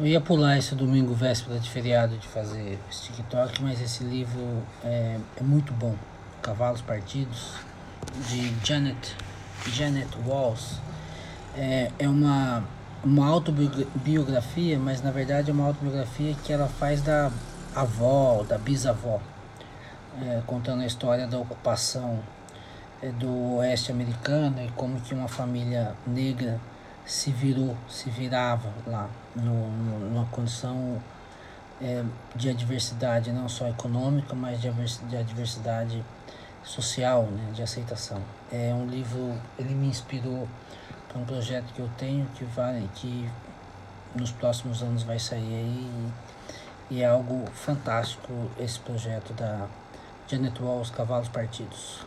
Eu ia pular esse domingo véspera de feriado de fazer esse TikTok, mas esse livro é, é muito bom. Cavalos Partidos, de Janet, Janet Walls. É, é uma, uma autobiografia, mas na verdade é uma autobiografia que ela faz da avó, da bisavó, é, contando a história da ocupação é, do oeste americano e como que uma família negra se virou, se virava lá, no, no, numa condição é, de adversidade, não só econômica, mas de, de adversidade social, né, de aceitação. É um livro, ele me inspirou para um projeto que eu tenho que vai, que nos próximos anos vai sair aí e, e é algo fantástico esse projeto da Janet Walls Cavalos Partidos.